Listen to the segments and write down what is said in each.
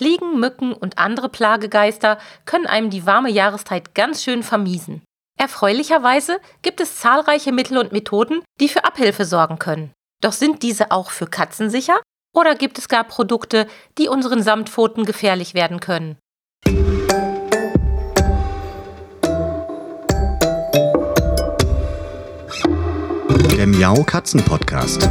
Fliegen, Mücken und andere Plagegeister können einem die warme Jahreszeit ganz schön vermiesen. Erfreulicherweise gibt es zahlreiche Mittel und Methoden, die für Abhilfe sorgen können. Doch sind diese auch für Katzen sicher? Oder gibt es gar Produkte, die unseren Samtpfoten gefährlich werden können? Der Miau Katzen Podcast.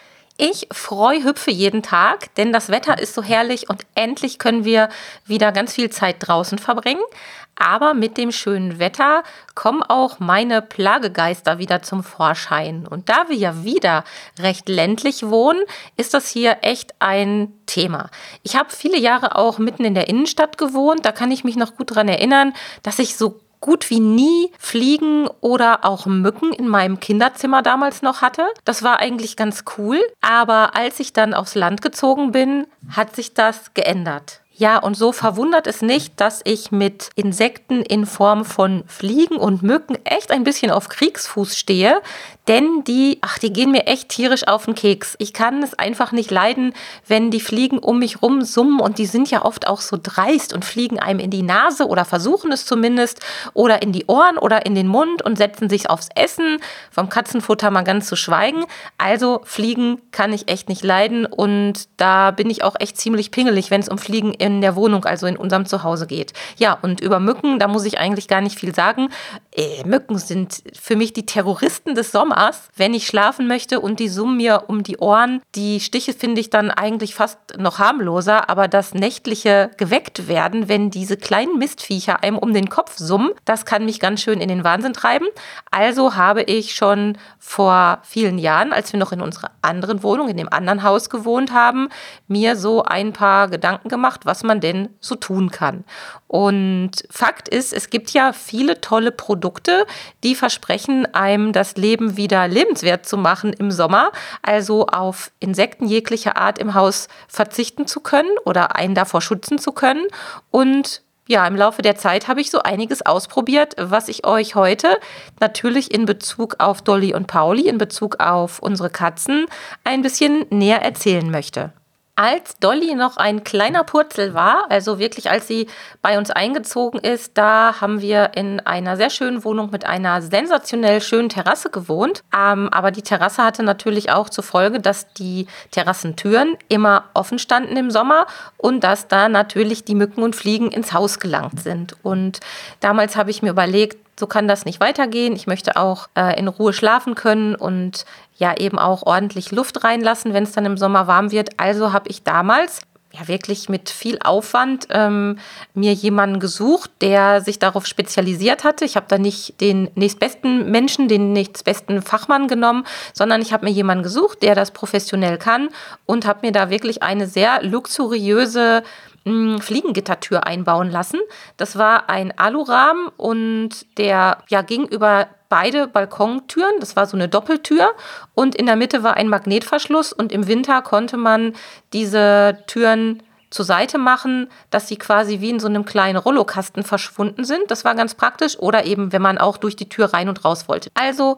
Ich freue hüpfe jeden Tag, denn das Wetter ist so herrlich und endlich können wir wieder ganz viel Zeit draußen verbringen. Aber mit dem schönen Wetter kommen auch meine Plagegeister wieder zum Vorschein. Und da wir ja wieder recht ländlich wohnen, ist das hier echt ein Thema. Ich habe viele Jahre auch mitten in der Innenstadt gewohnt. Da kann ich mich noch gut daran erinnern, dass ich so gut wie nie Fliegen oder auch Mücken in meinem Kinderzimmer damals noch hatte. Das war eigentlich ganz cool. Aber als ich dann aufs Land gezogen bin, hat sich das geändert. Ja, und so verwundert es nicht, dass ich mit Insekten in Form von Fliegen und Mücken echt ein bisschen auf Kriegsfuß stehe, denn die, ach, die gehen mir echt tierisch auf den Keks. Ich kann es einfach nicht leiden, wenn die Fliegen um mich rum summen und die sind ja oft auch so dreist und fliegen einem in die Nase oder versuchen es zumindest oder in die Ohren oder in den Mund und setzen sich aufs Essen, vom Katzenfutter mal ganz zu schweigen. Also Fliegen kann ich echt nicht leiden und da bin ich auch echt ziemlich pingelig, wenn es um Fliegen in in der Wohnung, also in unserem Zuhause geht. Ja, und über Mücken, da muss ich eigentlich gar nicht viel sagen. Äh, Mücken sind für mich die Terroristen des Sommers. Wenn ich schlafen möchte und die summen mir um die Ohren, die Stiche finde ich dann eigentlich fast noch harmloser, aber das nächtliche geweckt werden, wenn diese kleinen Mistviecher einem um den Kopf summen, das kann mich ganz schön in den Wahnsinn treiben. Also habe ich schon vor vielen Jahren, als wir noch in unserer anderen Wohnung, in dem anderen Haus gewohnt haben, mir so ein paar Gedanken gemacht, was man denn so tun kann. Und Fakt ist, es gibt ja viele tolle Produkte, die versprechen einem das Leben wieder lebenswert zu machen im Sommer, also auf Insekten jeglicher Art im Haus verzichten zu können oder einen davor schützen zu können. Und ja, im Laufe der Zeit habe ich so einiges ausprobiert, was ich euch heute natürlich in Bezug auf Dolly und Pauli, in Bezug auf unsere Katzen, ein bisschen näher erzählen möchte als Dolly noch ein kleiner Purzel war, also wirklich als sie bei uns eingezogen ist, da haben wir in einer sehr schönen Wohnung mit einer sensationell schönen Terrasse gewohnt. Ähm, aber die Terrasse hatte natürlich auch zur Folge, dass die Terrassentüren immer offen standen im Sommer und dass da natürlich die Mücken und Fliegen ins Haus gelangt sind. Und damals habe ich mir überlegt, so kann das nicht weitergehen. Ich möchte auch äh, in Ruhe schlafen können und ja eben auch ordentlich Luft reinlassen, wenn es dann im Sommer warm wird. Also habe ich damals ja wirklich mit viel Aufwand ähm, mir jemanden gesucht, der sich darauf spezialisiert hatte. Ich habe da nicht den nächstbesten Menschen, den nächstbesten Fachmann genommen, sondern ich habe mir jemanden gesucht, der das professionell kann und habe mir da wirklich eine sehr luxuriöse Fliegengittertür einbauen lassen. Das war ein Alurahmen und der ja, ging über beide Balkontüren. Das war so eine Doppeltür und in der Mitte war ein Magnetverschluss und im Winter konnte man diese Türen zur Seite machen, dass sie quasi wie in so einem kleinen Rollokasten verschwunden sind. Das war ganz praktisch. Oder eben, wenn man auch durch die Tür rein und raus wollte. Also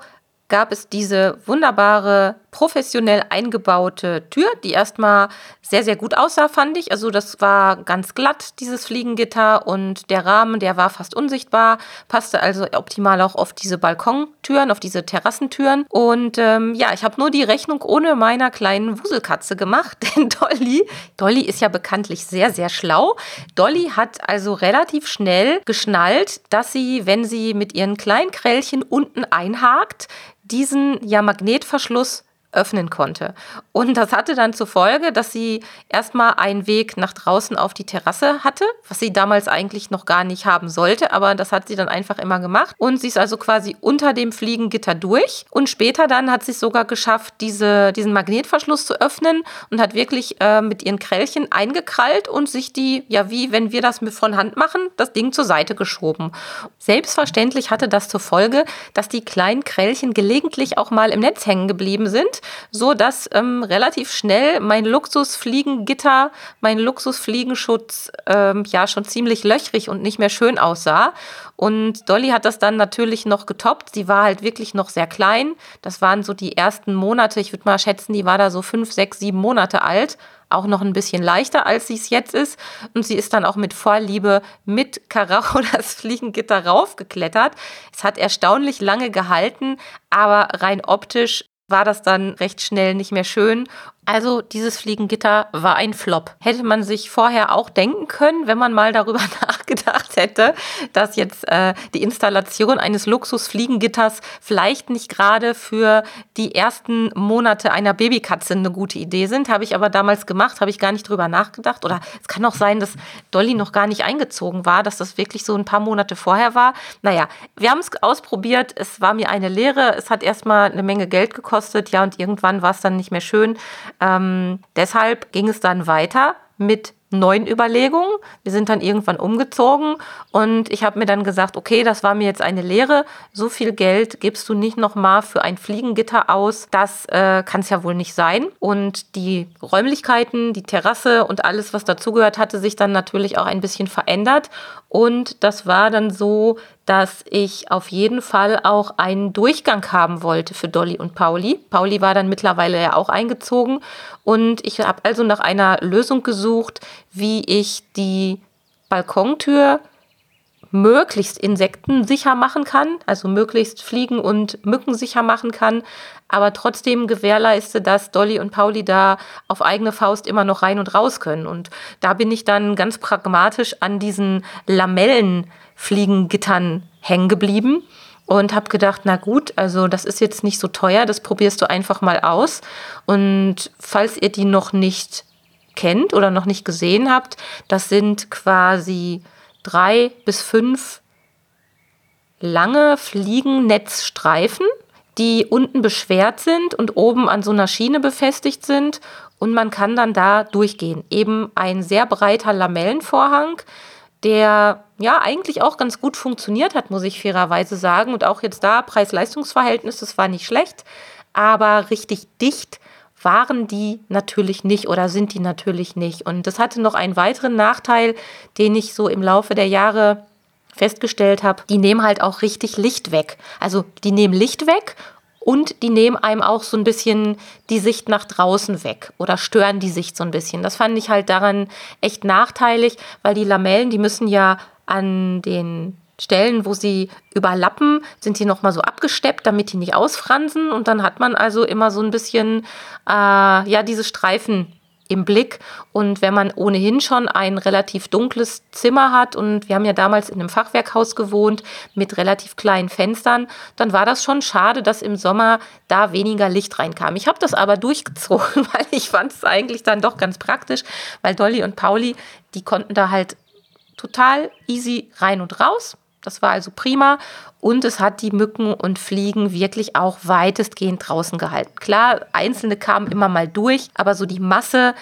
gab es diese wunderbare, professionell eingebaute Tür, die erstmal sehr, sehr gut aussah, fand ich. Also das war ganz glatt, dieses Fliegengitter und der Rahmen, der war fast unsichtbar, passte also optimal auch auf diese Balkontüren, auf diese Terrassentüren. Und ähm, ja, ich habe nur die Rechnung ohne meiner kleinen Wuselkatze gemacht, denn Dolly, Dolly ist ja bekanntlich sehr, sehr schlau. Dolly hat also relativ schnell geschnallt, dass sie, wenn sie mit ihren kleinen Krällchen unten einhakt, diesen ja Magnetverschluss öffnen konnte. Und das hatte dann zur Folge, dass sie erstmal einen Weg nach draußen auf die Terrasse hatte, was sie damals eigentlich noch gar nicht haben sollte, aber das hat sie dann einfach immer gemacht. Und sie ist also quasi unter dem Fliegengitter durch. Und später dann hat sie es sogar geschafft, diese, diesen Magnetverschluss zu öffnen und hat wirklich äh, mit ihren Krällchen eingekrallt und sich die, ja, wie wenn wir das von Hand machen, das Ding zur Seite geschoben. Selbstverständlich hatte das zur Folge, dass die kleinen Krällchen gelegentlich auch mal im Netz hängen geblieben sind so dass ähm, relativ schnell mein Luxusfliegengitter, mein Luxusfliegenschutz ähm, ja schon ziemlich löchrig und nicht mehr schön aussah. Und Dolly hat das dann natürlich noch getoppt. Sie war halt wirklich noch sehr klein. Das waren so die ersten Monate. Ich würde mal schätzen, die war da so fünf, sechs, sieben Monate alt auch noch ein bisschen leichter, als sie es jetzt ist. Und sie ist dann auch mit Vorliebe mit Karacho das Fliegengitter raufgeklettert. Es hat erstaunlich lange gehalten, aber rein optisch war das dann recht schnell nicht mehr schön also dieses Fliegengitter war ein Flop. Hätte man sich vorher auch denken können, wenn man mal darüber nachgedacht hätte, dass jetzt äh, die Installation eines Luxusfliegengitters vielleicht nicht gerade für die ersten Monate einer Babykatze eine gute Idee sind. Habe ich aber damals gemacht, habe ich gar nicht drüber nachgedacht. Oder es kann auch sein, dass Dolly noch gar nicht eingezogen war, dass das wirklich so ein paar Monate vorher war. Naja, wir haben es ausprobiert. Es war mir eine Lehre. Es hat erstmal eine Menge Geld gekostet. Ja, und irgendwann war es dann nicht mehr schön. Ähm, deshalb ging es dann weiter mit neuen Überlegungen. Wir sind dann irgendwann umgezogen und ich habe mir dann gesagt, okay, das war mir jetzt eine Lehre. So viel Geld gibst du nicht nochmal für ein Fliegengitter aus. Das äh, kann es ja wohl nicht sein. Und die Räumlichkeiten, die Terrasse und alles, was dazugehört, hatte sich dann natürlich auch ein bisschen verändert. Und das war dann so, dass ich auf jeden Fall auch einen Durchgang haben wollte für Dolly und Pauli. Pauli war dann mittlerweile ja auch eingezogen und ich habe also nach einer Lösung gesucht, wie ich die Balkontür möglichst insektensicher machen kann, also möglichst fliegen- und mückensicher machen kann, aber trotzdem gewährleiste, dass Dolly und Pauli da auf eigene Faust immer noch rein und raus können. Und da bin ich dann ganz pragmatisch an diesen Lamellenfliegengittern hängen geblieben und habe gedacht, na gut, also das ist jetzt nicht so teuer, das probierst du einfach mal aus. Und falls ihr die noch nicht kennt oder noch nicht gesehen habt, das sind quasi drei bis fünf lange Fliegennetzstreifen, die unten beschwert sind und oben an so einer Schiene befestigt sind. Und man kann dann da durchgehen. Eben ein sehr breiter Lamellenvorhang, der ja eigentlich auch ganz gut funktioniert hat, muss ich fairerweise sagen. Und auch jetzt da, Preis-Leistungs-Verhältnis, das war nicht schlecht. Aber richtig dicht waren die natürlich nicht oder sind die natürlich nicht. Und das hatte noch einen weiteren Nachteil, den ich so im Laufe der Jahre festgestellt habe. Die nehmen halt auch richtig Licht weg. Also die nehmen Licht weg und die nehmen einem auch so ein bisschen die Sicht nach draußen weg oder stören die Sicht so ein bisschen. Das fand ich halt daran echt nachteilig, weil die Lamellen, die müssen ja an den Stellen, wo sie überlappen, sind die nochmal so abgesteppt, damit die nicht ausfransen. Und dann hat man also immer so ein bisschen, äh, ja, diese Streifen im Blick. Und wenn man ohnehin schon ein relativ dunkles Zimmer hat, und wir haben ja damals in einem Fachwerkhaus gewohnt mit relativ kleinen Fenstern, dann war das schon schade, dass im Sommer da weniger Licht reinkam. Ich habe das aber durchgezogen, weil ich fand es eigentlich dann doch ganz praktisch, weil Dolly und Pauli, die konnten da halt total easy rein und raus. Das war also prima und es hat die Mücken und Fliegen wirklich auch weitestgehend draußen gehalten. Klar, einzelne kamen immer mal durch, aber so die Masse,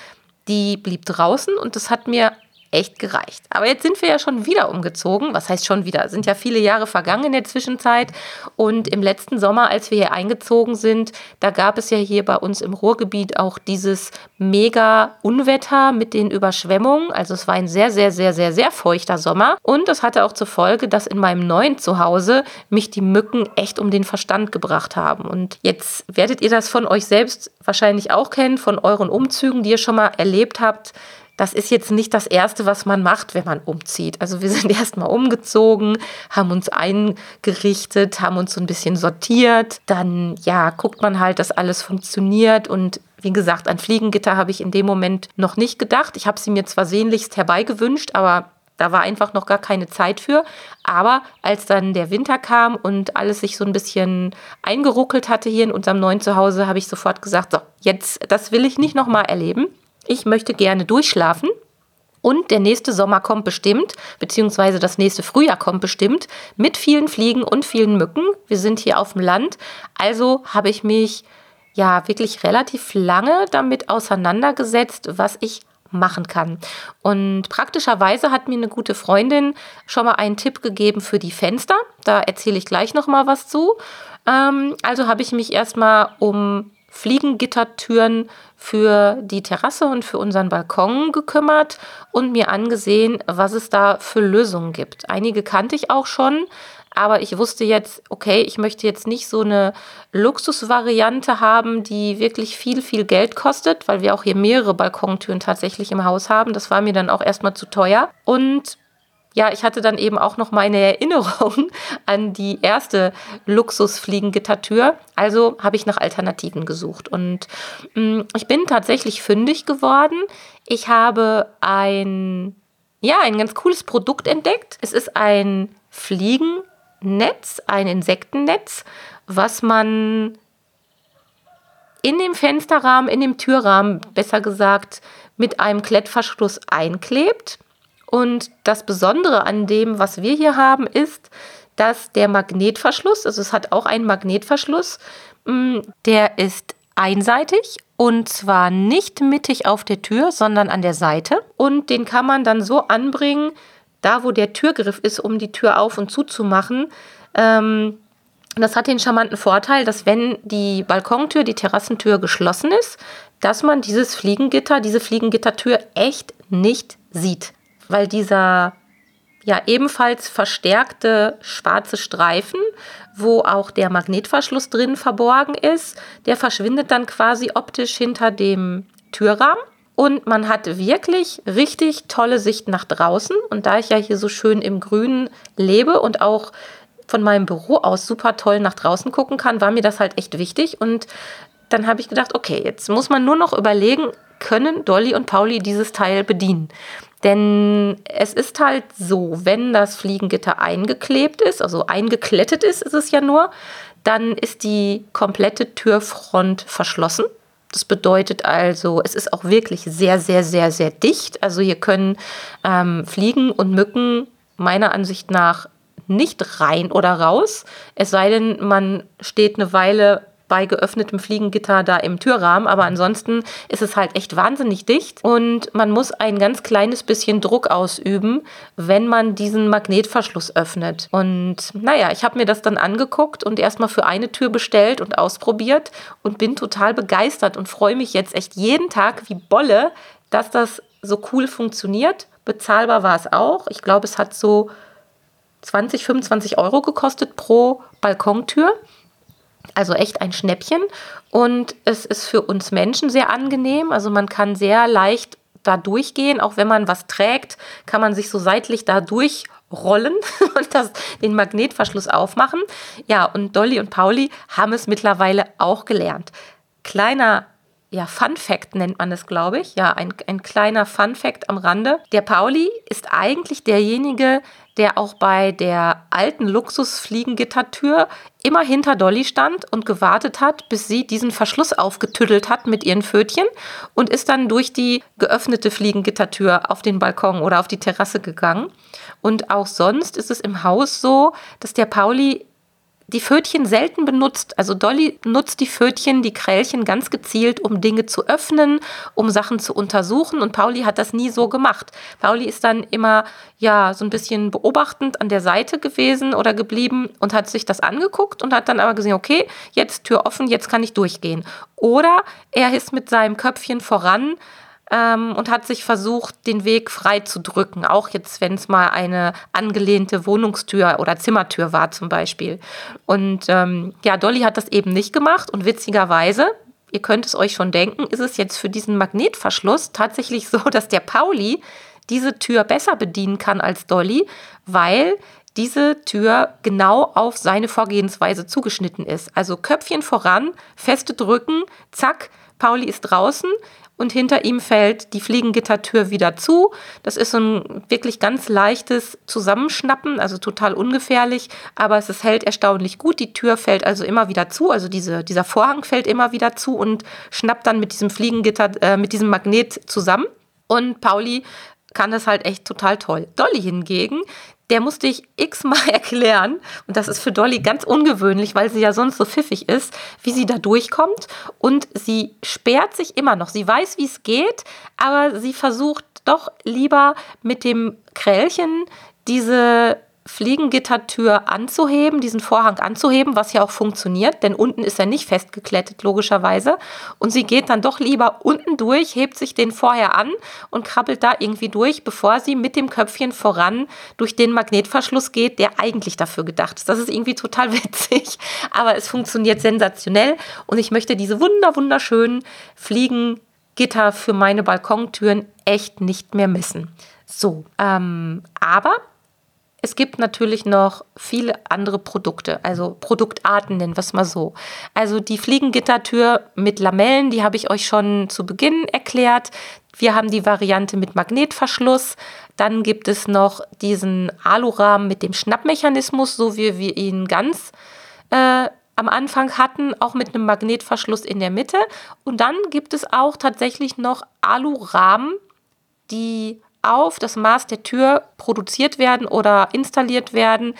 die blieb draußen und das hat mir echt gereicht. Aber jetzt sind wir ja schon wieder umgezogen. Was heißt schon wieder? Sind ja viele Jahre vergangen in der Zwischenzeit. Und im letzten Sommer, als wir hier eingezogen sind, da gab es ja hier bei uns im Ruhrgebiet auch dieses mega Unwetter mit den Überschwemmungen. Also es war ein sehr, sehr, sehr, sehr, sehr feuchter Sommer. Und das hatte auch zur Folge, dass in meinem neuen Zuhause mich die Mücken echt um den Verstand gebracht haben. Und jetzt werdet ihr das von euch selbst wahrscheinlich auch kennen, von euren Umzügen, die ihr schon mal erlebt habt das ist jetzt nicht das Erste, was man macht, wenn man umzieht. Also wir sind erstmal umgezogen, haben uns eingerichtet, haben uns so ein bisschen sortiert. Dann, ja, guckt man halt, dass alles funktioniert und wie gesagt, an Fliegengitter habe ich in dem Moment noch nicht gedacht. Ich habe sie mir zwar sehnlichst herbeigewünscht, aber Da war einfach noch gar keine Zeit für. Aber als dann der Winter kam und alles sich so ein bisschen eingeruckelt hatte hier in unserem neuen Zuhause, habe ich sofort gesagt, so, jetzt, das will ich nicht nochmal erleben. Ich möchte gerne durchschlafen. Und der nächste Sommer kommt bestimmt, beziehungsweise das nächste Frühjahr kommt bestimmt, mit vielen Fliegen und vielen Mücken. Wir sind hier auf dem Land. Also habe ich mich ja wirklich relativ lange damit auseinandergesetzt, was ich machen kann. Und praktischerweise hat mir eine gute Freundin schon mal einen Tipp gegeben für die Fenster. Da erzähle ich gleich noch mal was zu. Ähm, also habe ich mich erstmal um Fliegengittertüren für die Terrasse und für unseren Balkon gekümmert und mir angesehen, was es da für Lösungen gibt. Einige kannte ich auch schon, aber ich wusste jetzt, okay, ich möchte jetzt nicht so eine Luxusvariante haben, die wirklich viel, viel Geld kostet, weil wir auch hier mehrere Balkontüren tatsächlich im Haus haben. Das war mir dann auch erstmal zu teuer. Und ja, ich hatte dann eben auch noch meine Erinnerung an die erste Luxusfliegengittertür. Also habe ich nach Alternativen gesucht. Und mh, mm, ich bin tatsächlich fündig geworden. Ich habe ein, ja, ein ganz cooles Produkt entdeckt. Es ist ein Fliegen Netz, ein Insektennetz, was man in dem Fensterrahmen, in dem Türrahmen, besser gesagt, mit einem Klettverschluss einklebt. Und das Besondere an dem, was wir hier haben, ist, dass der Magnetverschluss, also es hat auch einen Magnetverschluss, mm, der ist einseitig und zwar nicht mittig auf der Tür, sondern an der Seite. Und den kann man dann so anbringen, da wo der Türgriff ist, um die Tür auf und zuzumachen. Ähm, das hat den charmanten Vorteil, dass wenn die Balkontür, die Terrassentür geschlossen ist, dass man dieses Fliegengitter, diese Fliegengittertür echt nicht sieht. Weil dieser ja ebenfalls verstärkte schwarze Streifen, wo auch der Magnetverschluss drin verborgen ist, der verschwindet dann quasi optisch hinter dem Türrahmen. Und man hat wirklich richtig tolle Sicht nach draußen. Und da ich ja hier so schön im Grünen lebe und auch von meinem Büro aus super toll nach draußen gucken kann, war mir das halt echt wichtig. Und dann habe ich gedacht, okay, jetzt muss man nur noch überlegen, können Dolly und Pauli dieses Teil bedienen? Denn es ist halt so, wenn das Fliegengitter eingeklebt ist, also eingeklettet ist, ist es ja nur, dann ist die komplette Türfront verschlossen. Das bedeutet also, es ist auch wirklich sehr, sehr, sehr, sehr dicht. Also hier können ähm, Fliegen und Mücken meiner Ansicht nach nicht rein oder raus. Es sei denn, man steht eine Weile bei geöffnetem Fliegengitter da im Türrahmen. Aber ansonsten ist es halt echt wahnsinnig dicht und man muss ein ganz kleines bisschen Druck ausüben, wenn man diesen Magnetverschluss öffnet. Und naja, ich habe mir das dann angeguckt und erstmal für eine Tür bestellt und ausprobiert und bin total begeistert und freue mich jetzt echt jeden Tag wie Bolle, dass das so cool funktioniert. Bezahlbar war es auch. Ich glaube, es hat so 20, 25 Euro gekostet pro Balkontür. Also echt ein Schnäppchen. Und es ist für uns Menschen sehr angenehm. Also man kann sehr leicht da durchgehen. Auch wenn man was trägt, kann man sich so seitlich da durchrollen und das, den Magnetverschluss aufmachen. Ja, und Dolly und Pauli haben es mittlerweile auch gelernt. Kleiner ja, Fun Fact nennt man es, glaube ich. Ja, ein, ein kleiner Fun Fact am Rande. Der Pauli ist eigentlich derjenige, der auch bei der alten Luxusfliegengittertür immer hinter Dolly stand und gewartet hat, bis sie diesen Verschluss aufgetüdelt hat mit ihren Pfötchen und ist dann durch die geöffnete Fliegengittertür auf den Balkon oder auf die Terrasse gegangen. Und auch sonst ist es im Haus so, dass der Pauli die Pfötchen selten benutzt. Also Dolly nutzt die Pfötchen, die Krällchen ganz gezielt, um Dinge zu öffnen, um Sachen zu untersuchen. Und Pauli hat das nie so gemacht. Pauli ist dann immer ja so ein bisschen beobachtend an der Seite gewesen oder geblieben und hat sich das angeguckt und hat dann aber gesehen, okay, jetzt Tür offen, jetzt kann ich durchgehen. Oder er ist mit seinem Köpfchen voran ähm, und hat sich versucht, den Weg frei zu drücken. Auch jetzt, wenn es mal eine angelehnte Wohnungstür oder Zimmertür war zum Beispiel. Und ähm, ja, Dolly hat das eben nicht gemacht und witzigerweise, ihr könnt es euch schon denken, ist es jetzt für diesen Magnetverschluss tatsächlich so, dass der Pauli diese Tür besser bedienen kann als Dolly, weil diese Tür genau auf seine Vorgehensweise zugeschnitten ist. Also Köpfchen voran, feste drücken, zack, Pauli ist draußen und hinter ihm fällt die Fliegengittertür wieder zu. Das ist so ein wirklich ganz leichtes Zusammenschnappen, also total ungefährlich, aber es ist, hält erstaunlich gut. Die Tür fällt also immer wieder zu, also diese, dieser Vorhang fällt immer wieder zu und schnappt dann mit diesem Fliegengitter, äh, mit diesem Magnet zusammen. Und Pauli kann das halt echt total toll. Dolly hingegen, der musste ich x-mal erklären. Und das ist für Dolly ganz ungewöhnlich, weil sie ja sonst so pfiffig ist, wie sie da durchkommt. Und sie sperrt sich immer noch. Sie weiß, wie es geht, aber sie versucht doch lieber mit dem Krällchen diese Fliegengittertür anzuheben, diesen Vorhang anzuheben, was ja auch funktioniert, denn unten ist er nicht festgeklettet, logischerweise. Und sie geht dann doch lieber unten durch, hebt sich den vorher an und krabbelt da irgendwie durch, bevor sie mit dem Köpfchen voran durch den Magnetverschluss geht, der eigentlich dafür gedacht ist. Das ist irgendwie total witzig, aber es funktioniert sensationell und ich möchte diese wunder, wunderschönen Fliegengitter für meine Balkontüren echt nicht mehr missen. So, ähm, aber es gibt natürlich noch viele andere Produkte, also Produktarten nennen wir es mal so. Also die Fliegengittertür mit Lamellen, die habe ich euch schon zu Beginn erklärt. Wir haben die Variante mit Magnetverschluss. Dann gibt es noch diesen Alurahmen mit dem Schnappmechanismus, so wie wir ihn ganz äh, am Anfang hatten, auch mit einem Magnetverschluss in der Mitte. Und dann gibt es auch tatsächlich noch Alurahmen, die auf das Maß der Tür produziert werden oder installiert werden,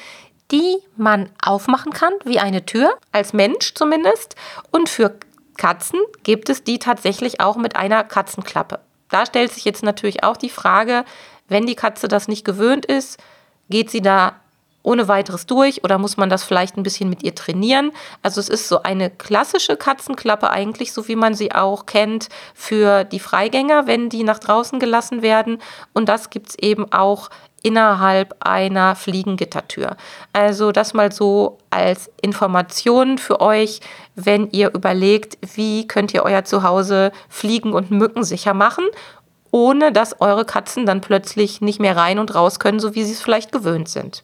die man aufmachen kann, wie eine Tür, als Mensch zumindest. Und für Katzen gibt es die tatsächlich auch mit einer Katzenklappe. Da stellt sich jetzt natürlich auch die Frage, wenn die Katze das nicht gewöhnt ist, geht sie da ohne weiteres durch oder muss man das vielleicht ein bisschen mit ihr trainieren? Also es ist so eine klassische Katzenklappe eigentlich, so wie man sie auch kennt für die Freigänger, wenn die nach draußen gelassen werden. Und das gibt es eben auch innerhalb einer Fliegengittertür. Also das mal so als Information für euch, wenn ihr überlegt, wie könnt ihr euer Zuhause fliegen und Mücken sicher machen, ohne dass eure Katzen dann plötzlich nicht mehr rein und raus können, so wie sie es vielleicht gewöhnt sind.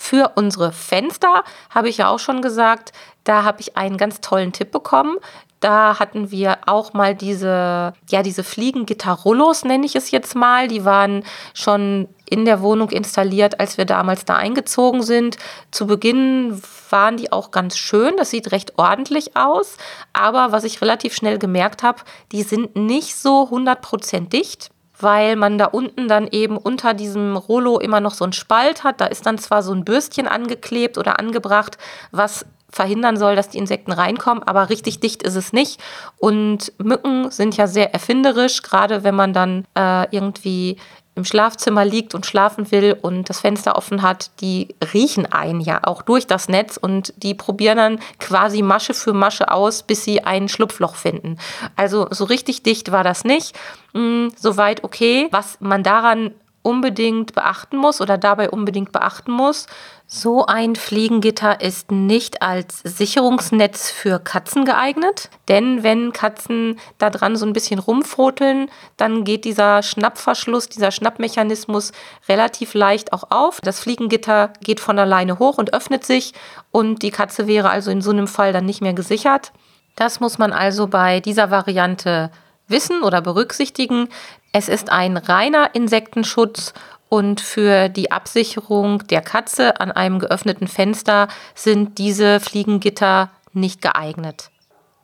Für unsere Fenster habe ich ja auch schon gesagt, da habe ich einen ganz tollen Tipp bekommen. Da hatten wir auch mal diese, ja, diese Fliegengitter-Rollos, nenne ich es jetzt mal. Die waren schon in der Wohnung installiert, als wir damals da eingezogen sind. Zu Beginn waren die auch ganz schön. Das sieht recht ordentlich aus. Aber was ich relativ schnell gemerkt habe, die sind nicht so 100% dicht weil man da unten dann eben unter diesem Rollo immer noch so einen Spalt hat. Da ist dann zwar so ein Bürstchen angeklebt oder angebracht, was verhindern soll, dass die Insekten reinkommen, aber richtig dicht ist es nicht. Und Mücken sind ja sehr erfinderisch, gerade wenn man dann äh, irgendwie im Schlafzimmer liegt und schlafen will und das Fenster offen hat, die riechen einen ja auch durch das Netz und die probieren dann quasi Masche für Masche aus, bis sie ein Schlupfloch finden. Also so richtig dicht war das nicht. Hm, soweit okay. Was man daran unbedingt beachten muss oder dabei unbedingt beachten muss, so ein Fliegengitter ist nicht als Sicherungsnetz für Katzen geeignet, denn wenn Katzen da dran so ein bisschen rumfroteln, dann geht dieser Schnappverschluss, dieser Schnappmechanismus relativ leicht auch auf. Das Fliegengitter geht von alleine hoch und öffnet sich und die Katze wäre also in so einem Fall dann nicht mehr gesichert. Das muss man also bei dieser Variante wissen oder berücksichtigen. Es ist ein reiner Insektenschutz und für die Absicherung der Katze an einem geöffneten Fenster sind diese Fliegengitter nicht geeignet.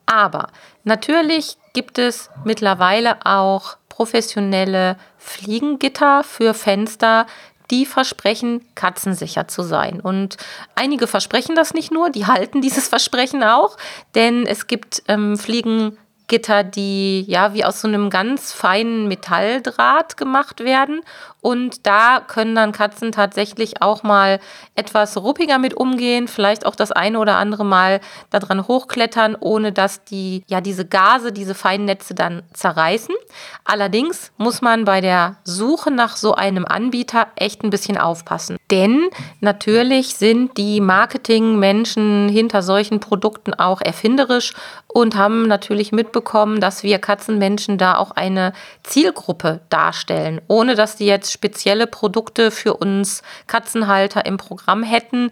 Aber natürlich gibt es mittlerweile auch professionelle Fliegengitter für Fenster, die versprechen, katzensicher zu sein. Und einige versprechen das nicht nur, die halten dieses Versprechen auch, denn es gibt ähm, Fliegen, Gitter, die ja wie aus so einem ganz feinen Metalldraht gemacht werden. Und da können dann Katzen tatsächlich auch mal etwas ruppiger mit umgehen, vielleicht auch das eine oder andere Mal daran hochklettern, ohne dass die, ja, diese Gase, diese feinen Netze dann zerreißen. Allerdings muss man bei der Suche nach so einem Anbieter echt ein bisschen aufpassen. Denn natürlich sind die Marketingmenschen hinter solchen Produkten auch erfinderisch und haben natürlich mitbekommen, dass wir Katzenmenschen da auch eine Zielgruppe darstellen, ohne dass die jetzt spezielle Produkte für uns Katzenhalter im Programm hätten.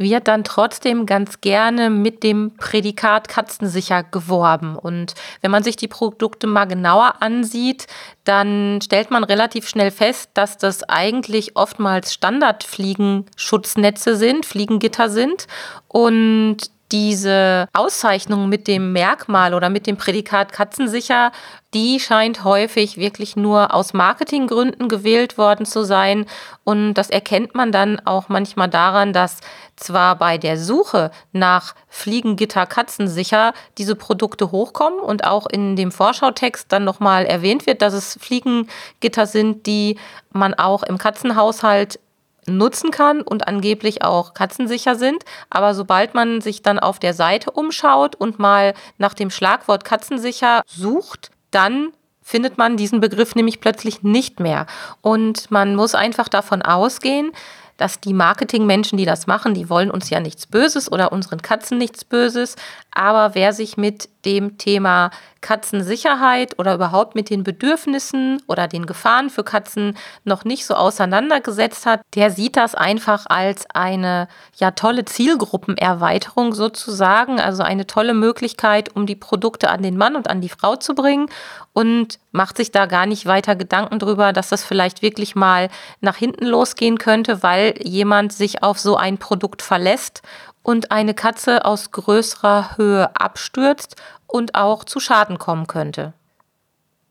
Wird dann trotzdem ganz gerne mit dem Prädikat katzensicher geworben. Und wenn man sich die Produkte mal genauer ansieht, dann stellt man relativ schnell fest, dass das eigentlich oftmals Standardfliegenschutznetze sind, Fliegengitter sind. Und diese Auszeichnung mit dem Merkmal oder mit dem Prädikat katzensicher, die scheint häufig wirklich nur aus Marketinggründen gewählt worden zu sein. Und das erkennt man dann auch manchmal daran, dass zwar bei der Suche nach Fliegengitter katzensicher diese Produkte hochkommen und auch in dem Vorschautext dann nochmal erwähnt wird, dass es Fliegengitter sind, die man auch im Katzenhaushalt nutzen kann und angeblich auch katzensicher sind. Aber sobald man sich dann auf der Seite umschaut und mal nach dem Schlagwort katzensicher sucht, dann findet man diesen Begriff nämlich plötzlich nicht mehr. Und man muss einfach davon ausgehen, dass die Marketingmenschen, die das machen, die wollen uns ja nichts Böses oder unseren Katzen nichts Böses. Aber wer sich mit dem Thema Katzensicherheit oder überhaupt mit den Bedürfnissen oder den Gefahren für Katzen noch nicht so auseinandergesetzt hat, der sieht das einfach als eine ja tolle Zielgruppenerweiterung sozusagen, also eine tolle Möglichkeit, um die Produkte an den Mann und an die Frau zu bringen und macht sich da gar nicht weiter Gedanken drüber, dass das vielleicht wirklich mal nach hinten losgehen könnte, weil jemand sich auf so ein Produkt verlässt und eine Katze aus größerer Höhe abstürzt und auch zu Schaden kommen könnte.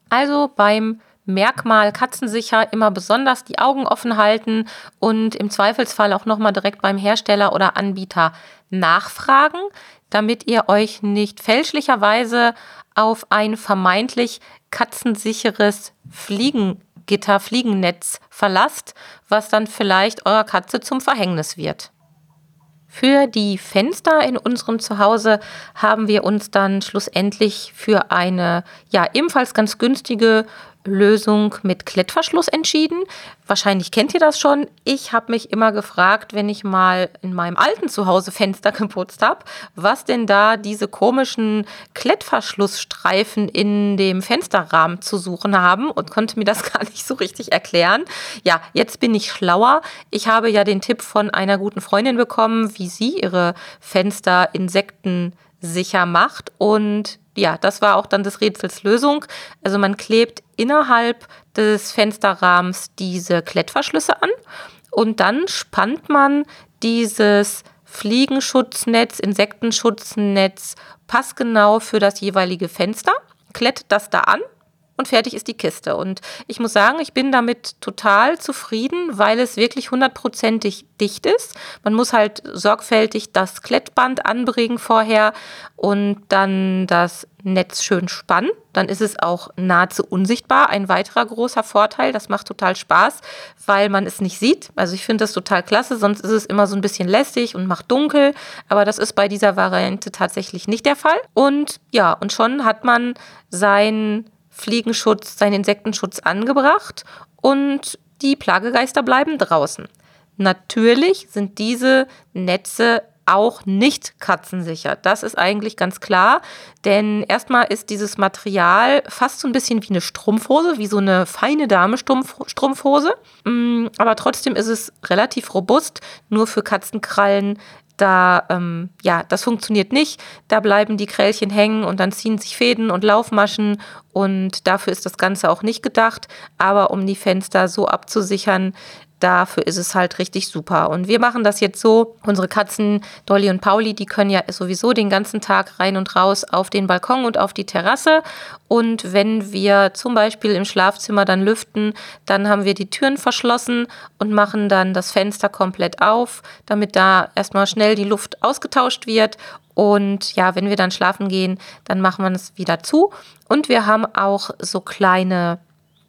Also beim Merkmal katzensicher immer besonders die Augen offen halten und im Zweifelsfall auch nochmal direkt beim Hersteller oder Anbieter nachfragen, damit ihr euch nicht fälschlicherweise auf ein vermeintlich katzensicheres Fliegengitter, Fliegennetz verlasst, was dann vielleicht eurer Katze zum Verhängnis wird. Für die Fenster in unserem Zuhause haben wir uns dann schlussendlich für eine ja ebenfalls ganz günstige Lösung mit Klettverschluss entschieden. Wahrscheinlich kennt ihr das schon. Ich habe mich immer gefragt, wenn ich mal in meinem alten Zuhause Fenster geputzt habe, was denn da diese komischen Klettverschlussstreifen in dem Fensterrahmen zu suchen haben und konnte mir das gar nicht so richtig erklären. Ja, jetzt bin ich schlauer. Ich habe ja den Tipp von einer guten Freundin bekommen, wie sie ihre Fenster insektensicher macht und ja, das war auch dann des Rätsels Lösung. Also man klebt innerhalb des Fensterrahmens diese Klettverschlüsse an und dann spannt man dieses Fliegenschutznetz, Insektenschutznetz passgenau für das jeweilige Fenster, klettet das da an und fertig ist die Kiste. Und ich muss sagen, ich bin damit total zufrieden, weil es wirklich hundertprozentig dicht ist. Man muss halt sorgfältig das Klettband anbringen vorher und dann das Netz schön spannen. Dann ist es auch nahezu unsichtbar. Ein weiterer großer Vorteil, das macht total Spaß, weil man es nicht sieht. Also ich finde das total klasse, sonst ist es immer so ein bisschen lästig und macht dunkel. Aber das ist bei dieser Variante tatsächlich nicht der Fall. Und ja, und schon hat man sein Fliegenschutz, seinen Insektenschutz angebracht und die Plagegeister bleiben draußen. Natürlich sind diese Netze auch nicht katzensicher. Das ist eigentlich ganz klar, denn erstmal ist dieses Material fast so ein bisschen wie eine Strumpfhose, wie so eine feine Dame Strumpfhose, mm, aber trotzdem ist es relativ robust. Nur für Katzenkrallen da, ähm, ja, das funktioniert nicht. Da bleiben die Krällchen hängen und dann ziehen sich Fäden und Laufmaschen und dafür ist das Ganze auch nicht gedacht. Aber um die Fenster so abzusichern, dafür ist es halt richtig super. Und wir machen das jetzt so. Unsere Katzen, Dolly und Pauli, die können ja sowieso den ganzen Tag rein und raus auf den Balkon und auf die Terrasse. Und wenn wir zum Beispiel im Schlafzimmer dann lüften, dann haben wir die Türen verschlossen und machen dann das Fenster komplett auf, damit da erstmal schnell die Luft ausgetauscht wird. Und ja, wenn wir dann schlafen gehen, dann machen wir es wieder zu. Und wir haben auch so kleine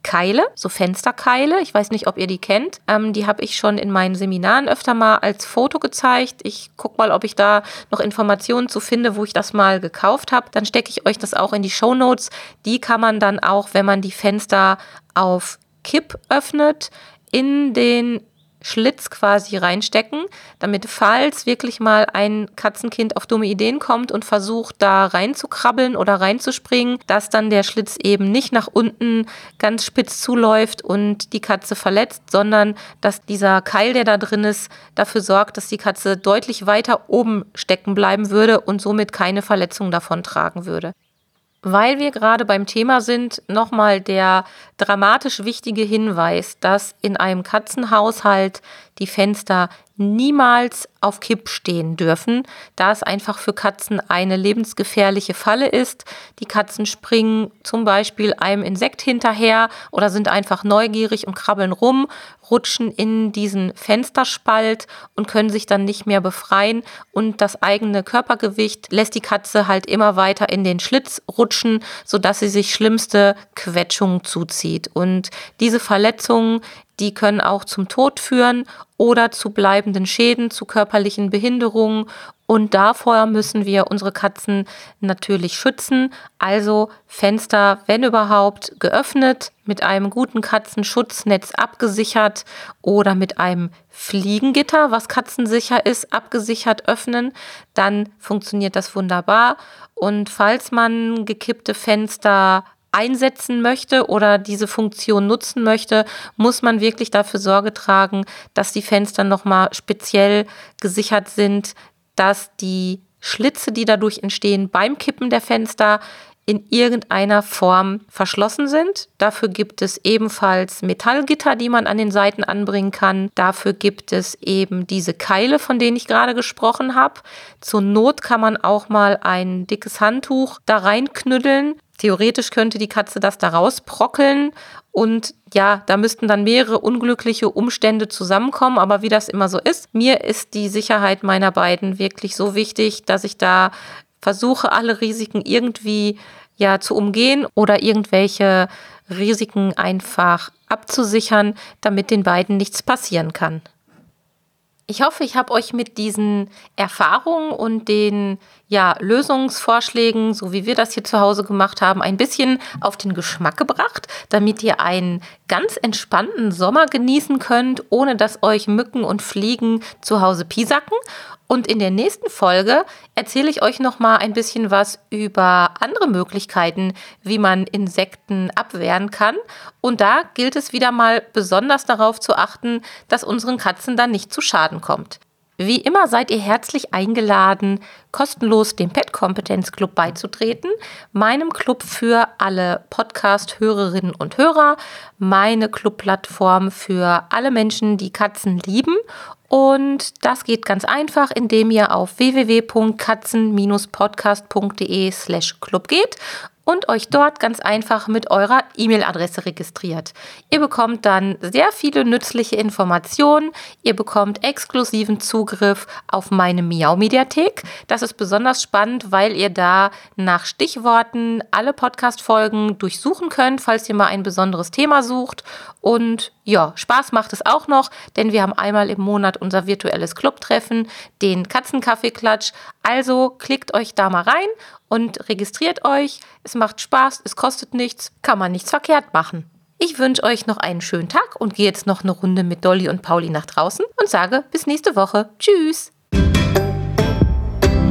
Keile, so Fensterkeile. Ich weiß nicht, ob ihr die kennt. Ähm, die habe ich schon in meinen Seminaren öfter mal als Foto gezeigt. Ich gucke mal, ob ich da noch Informationen zu finde, wo ich das mal gekauft habe. Dann stecke ich euch das auch in die Show Notes. Die kann man dann auch, wenn man die Fenster auf Kipp öffnet, in den Schlitz quasi reinstecken, damit falls wirklich mal ein Katzenkind auf dumme Ideen kommt und versucht da reinzukrabbeln oder reinzuspringen, dass dann der Schlitz eben nicht nach unten ganz spitz zuläuft und die Katze verletzt, sondern dass dieser Keil, der da drin ist, dafür sorgt, dass die Katze deutlich weiter oben stecken bleiben würde und somit keine Verletzung davon tragen würde. Weil wir gerade beim Thema sind, nochmal der dramatisch wichtige Hinweis, dass in einem Katzenhaushalt die Fenster niemals auf Kipp stehen dürfen, da es einfach für Katzen eine lebensgefährliche Falle ist. Die Katzen springen zum Beispiel einem Insekt hinterher oder sind einfach neugierig und krabbeln rum, rutschen in diesen Fensterspalt und können sich dann nicht mehr befreien. Und das eigene Körpergewicht lässt die Katze halt immer weiter in den Schlitz rutschen, sodass sie sich schlimmste Quetschungen zuzieht. Und diese Verletzungen, die können auch zum Tod führen oder zu bleibenden Schäden, zu körperlichen Behinderungen. Und davor müssen wir unsere Katzen natürlich schützen. Also Fenster, wenn überhaupt, geöffnet, mit einem guten Katzenschutznetz abgesichert oder mit einem Fliegengitter, was katzensicher ist, abgesichert öffnen. Dann funktioniert das wunderbar. Und falls man gekippte Fenster einsetzen möchte oder diese Funktion nutzen möchte, muss man wirklich dafür Sorge tragen, dass die Fenster nochmal speziell gesichert sind, dass die Schlitze, die dadurch entstehen beim Kippen der Fenster, in irgendeiner Form verschlossen sind. Dafür gibt es ebenfalls Metallgitter, die man an den Seiten anbringen kann. Dafür gibt es eben diese Keile, von denen ich gerade gesprochen habe. Zur Not kann man auch mal ein dickes Handtuch da reinknüddeln, Theoretisch könnte die Katze das da rausbrockeln und ja, da müssten dann mehrere unglückliche Umstände zusammenkommen. Aber wie das immer so ist, mir ist die Sicherheit meiner beiden wirklich so wichtig, dass ich da versuche, alle Risiken irgendwie ja zu umgehen oder irgendwelche Risiken einfach abzusichern, damit den beiden nichts passieren kann. Ich hoffe, ich habe euch mit diesen Erfahrungen und den ja, Lösungsvorschlägen, so wie wir das hier zu Hause gemacht haben, ein bisschen auf den Geschmack gebracht, damit ihr einen ganz entspannten Sommer genießen könnt, ohne dass euch Mücken und Fliegen zu Hause piesacken. Und in der nächsten Folge erzähle ich euch noch mal ein bisschen was über andere Möglichkeiten, wie man Insekten abwehren kann. Und da gilt es wieder mal besonders darauf zu achten, dass unseren Katzen dann nicht zu Schaden kommt. Wie immer seid ihr herzlich eingeladen, kostenlos dem Pet Kompetenz Club beizutreten, meinem Club für alle Podcast-Hörerinnen und Hörer, meine Clubplattform für alle Menschen, die Katzen lieben. Und das geht ganz einfach, indem ihr auf www.katzen-podcast.de slash club geht und euch dort ganz einfach mit eurer E-Mail-Adresse registriert. Ihr bekommt dann sehr viele nützliche Informationen. Ihr bekommt exklusiven Zugriff auf meine Miau-Mediathek. Das ist besonders spannend, weil ihr da nach Stichworten alle Podcast-Folgen durchsuchen könnt, falls ihr mal ein besonderes Thema sucht. Und ja, Spaß macht es auch noch, denn wir haben einmal im Monat unser virtuelles Clubtreffen, den Katzenkaffeeklatsch. Also klickt euch da mal rein und registriert euch. Es macht Spaß, es kostet nichts, kann man nichts verkehrt machen. Ich wünsche euch noch einen schönen Tag und gehe jetzt noch eine Runde mit Dolly und Pauli nach draußen und sage bis nächste Woche. Tschüss.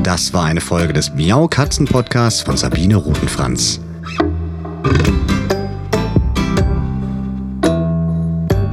Das war eine Folge des Miau Katzen Podcasts von Sabine Rutenfranz.